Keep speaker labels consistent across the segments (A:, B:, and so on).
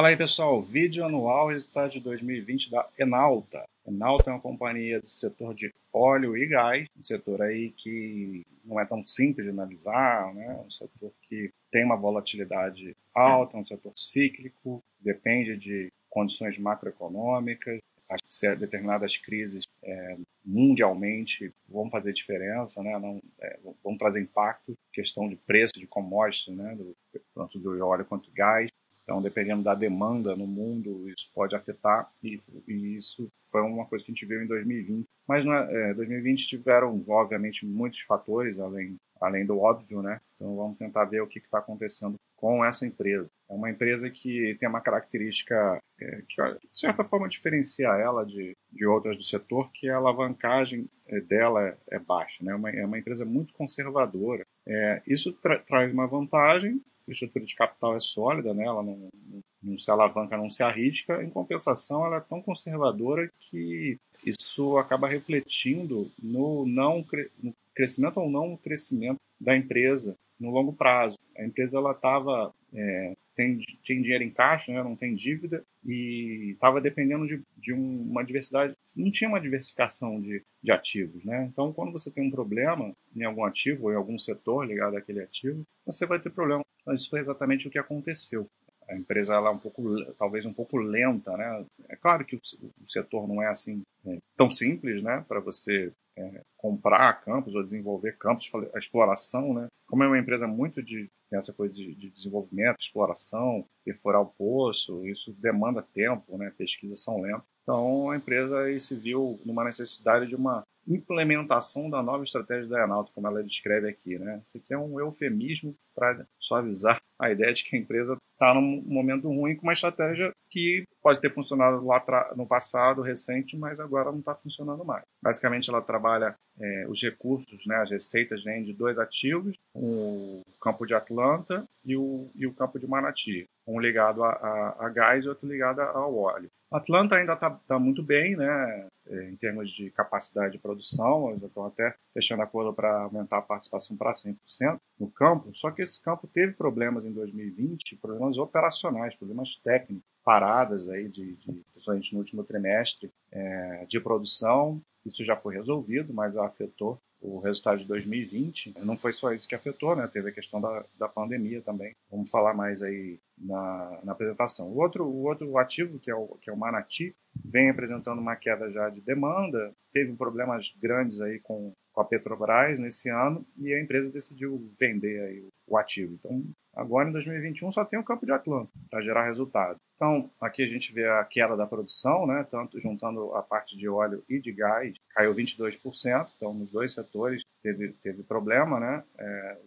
A: Fala aí, pessoal. Vídeo anual resultado de 2020 da Enalta. Enalta é uma companhia do setor de óleo e gás, um setor aí que não é tão simples de analisar, né? um setor que tem uma volatilidade alta, um setor cíclico, depende de condições macroeconômicas, as determinadas crises é, mundialmente vão fazer diferença, né? Não, é, vão trazer impacto, questão de preço de commodities, né? Do, tanto do óleo quanto do gás. Então, dependendo da demanda no mundo, isso pode afetar e, e isso foi uma coisa que a gente viu em 2020. Mas no é, 2020 tiveram, obviamente, muitos fatores, além, além do óbvio, né? Então, vamos tentar ver o que está acontecendo com essa empresa. É uma empresa que tem uma característica é, que, de certa forma, diferencia ela de, de outras do setor, que a alavancagem é, dela é, é baixa. Né? É, uma, é uma empresa muito conservadora. É, isso tra traz uma vantagem a estrutura de capital é sólida, né? ela não, não, não, se alavanca, não se arrisca. Em compensação, ela é tão conservadora que isso acaba refletindo no não no crescimento ou não crescimento da empresa no longo prazo. A empresa ela estava é, tem, tem dinheiro em caixa, né, não tem dívida e estava dependendo de, de um, uma diversidade, não tinha uma diversificação de, de ativos, né? Então, quando você tem um problema em algum ativo ou em algum setor ligado àquele ativo, você vai ter problema. Então, isso foi exatamente o que aconteceu. A empresa ela é um pouco, talvez um pouco lenta, né? É claro que o, o setor não é assim é, tão simples, né? Para você é, comprar campos ou desenvolver campos, a exploração, né? Como é uma empresa muito de tem essa coisa de, de desenvolvimento, exploração, perfurar o poço, isso demanda tempo, né? Pesquisas são lentas. Então a empresa se viu numa necessidade de uma implementação da nova estratégia da Enalta, como ela descreve aqui, né? Isso aqui é um eufemismo para suavizar a ideia de que a empresa está num momento ruim com uma estratégia que pode ter funcionado lá no passado recente, mas agora não está funcionando mais. Basicamente, ela trabalha é, os recursos, né, as receitas vêm de dois ativos, o campo de Atlanta e o, e o campo de Manati, um ligado a, a, a gás e outro ligado ao óleo. Atlanta ainda está tá muito bem, né, em termos de capacidade de produção, eles estão até fechando acordo para aumentar a participação para 100% no campo, só que esse campo teve problemas em 2020, problemas operacionais, problemas técnicos, paradas aí, de, de principalmente no último trimestre, é, de produção, isso já foi resolvido, mas afetou o resultado de 2020. Não foi só isso que afetou, né? Teve a questão da, da pandemia também. Vamos falar mais aí na, na apresentação. O outro, o outro ativo, que é o, que é o Manati, vem apresentando uma queda já de demanda, teve problemas grandes aí com, com a Petrobras nesse ano e a empresa decidiu vender aí o ativo. Então, agora em 2021 só tem o campo de Atlanta para gerar resultado. Então, aqui a gente vê a queda da produção, né, tanto juntando a parte de óleo e de gás, caiu 22%, então nos dois setores teve, teve problema, né, é,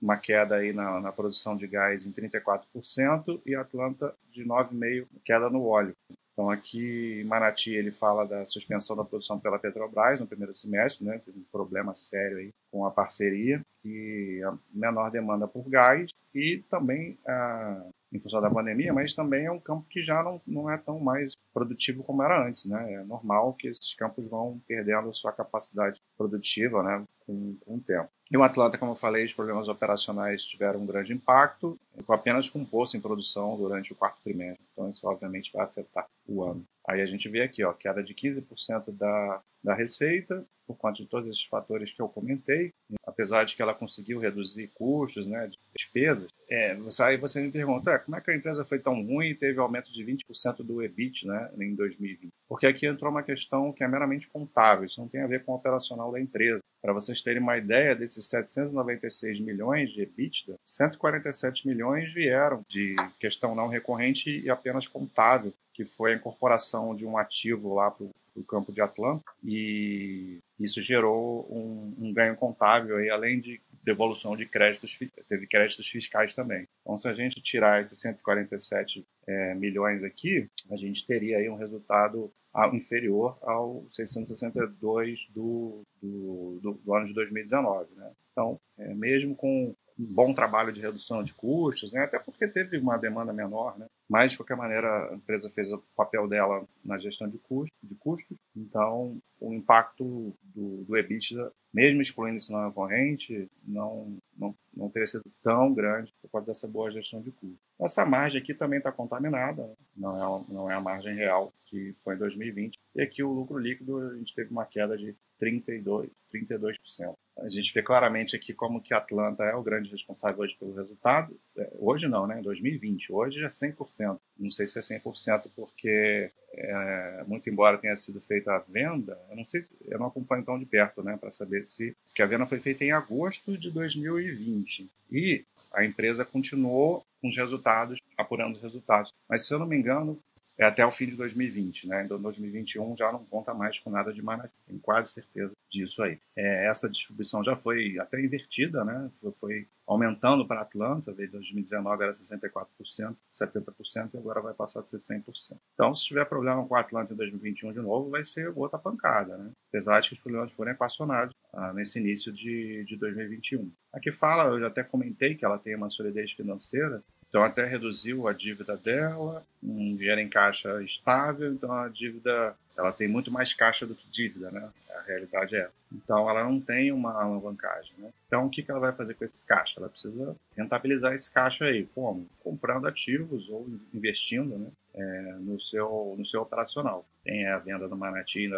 A: uma queda aí na, na, produção de gás em 34% e Atlanta de 9,5% queda no óleo. Então aqui em Manati ele fala da suspensão da produção pela Petrobras no primeiro semestre, né? Teve um problema sério aí com a parceria e a menor demanda por gás e também a, em função da pandemia, mas também é um campo que já não, não é tão mais produtivo como era antes, né? É normal que esses campos vão perdendo sua capacidade produtiva, né? Com, com o tempo. E o Atlanta, como eu falei, os problemas operacionais tiveram um grande impacto, apenas com poço em produção durante o quarto trimestre. Então, isso obviamente vai afetar o ano. Aí a gente vê aqui, ó, queda de 15% da, da receita, por conta de todos esses fatores que eu comentei, apesar de que ela conseguiu reduzir custos, né, de despesas, é, aí você me pergunta, é, como é que a empresa foi tão ruim e teve aumento de 20% do EBIT né, em 2020? Porque aqui entrou uma questão que é meramente contável, isso não tem a ver com o operacional da empresa. Para vocês terem uma ideia, desses 796 milhões de EBITDA, 147 milhões vieram de questão não recorrente e apenas contável, que foi a incorporação de um ativo lá para o campo de Atlanta, e isso gerou um, um ganho contável, aí, além de devolução de créditos, teve créditos fiscais também. Então, se a gente tirar esses 147 é, milhões aqui, a gente teria aí um resultado inferior ao 662 do, do, do, do ano de 2019. Né? Então, é, mesmo com um bom trabalho de redução de custos, né? até porque teve uma demanda menor, né? mas de qualquer maneira a empresa fez o papel dela na gestão de, custo, de custos, então o impacto do, do EBITDA, mesmo excluindo esse não corrente, não, não, não teria sido tão grande por causa dessa boa gestão de custos. Essa margem aqui também está contaminada, não é, não é a margem real que foi em 2020. E aqui o lucro líquido, a gente teve uma queda de 32, 32%. A gente vê claramente aqui como que Atlanta é o grande responsável hoje pelo resultado. É, hoje não, né? Em 2020. Hoje é 100%. Não sei se é 100% porque, é, muito embora tenha sido feita a venda, eu não sei, eu não acompanho tão de perto, né? Para saber se... que a venda foi feita em agosto de 2020. E a empresa continuou com os resultados, apurando os resultados. Mas, se eu não me engano, é até o fim de 2020, né? Então, 2021 já não conta mais com nada de Manaus, tenho quase certeza disso aí. É, essa distribuição já foi até invertida, né? Foi aumentando para Atlanta, desde 2019 era 64%, 70% e agora vai passar a ser 100%. Então, se tiver problema com a Atlanta em 2021 de novo, vai ser outra pancada, né? Apesar de que os problemas forem equacionados ah, nesse início de, de 2021. Aqui fala, eu já até comentei que ela tem uma solidez financeira, então até reduziu a dívida dela, um dinheiro em caixa estável, então a dívida ela tem muito mais caixa do que dívida, né? A realidade é. Então ela não tem uma alavancagem, né? Então o que, ela vai fazer com esses caixa? Ela precisa rentabilizar esse caixa aí, como? Comprando ativos ou investindo, né? É, no seu no seu operacional. Tem a venda do Manati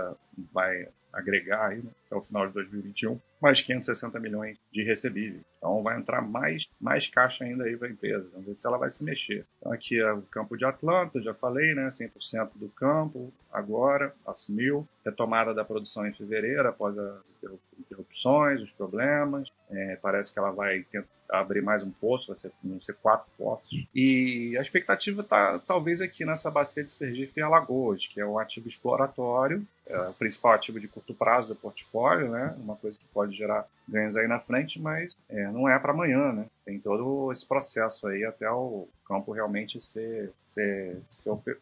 A: vai agregar aí, né, até o final de 2021, mais 560 milhões de recebíveis. Então vai entrar mais, mais caixa ainda aí para a empresa. Vamos ver se ela vai se mexer. Então aqui é o campo de Atlanta, já falei, né? 100% do campo agora, assumiu. Retomada da produção em fevereiro, após as interrupções, os problemas. É, parece que ela vai tentar abrir mais um poço, vai ser, vão ser quatro poços. E a expectativa está talvez aqui nessa bacia de Sergipe e Alagoas, que é um ativo exploratório, é o principal ativo de curto prazo do portfólio, né? Uma coisa que pode gerar ganhos aí na frente, mas é, não é para amanhã, né? Tem todo esse processo aí até o campo realmente ser, ser, ser oper,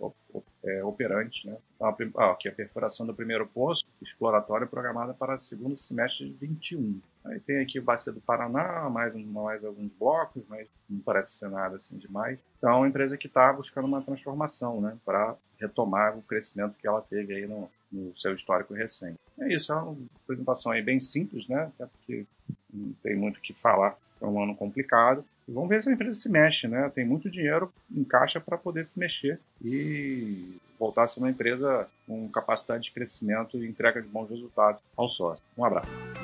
A: é, operante, né? Então, a, aqui a perfuração do primeiro poço exploratório programada para o segundo semestre de 21. Aí tem aqui o Bacia do Paraná, mais, mais alguns blocos, mas não parece ser nada assim demais. Então, é uma empresa que está buscando uma transformação, né? Para retomar o crescimento que ela teve aí no, no seu histórico recente. É isso, é uma apresentação aí bem simples, né? Até porque não tem muito o que falar, é um ano complicado. E vamos ver se a empresa se mexe, né? Tem muito dinheiro em caixa para poder se mexer e voltar a ser uma empresa com capacidade de crescimento e entrega de bons resultados ao sócio. Um abraço.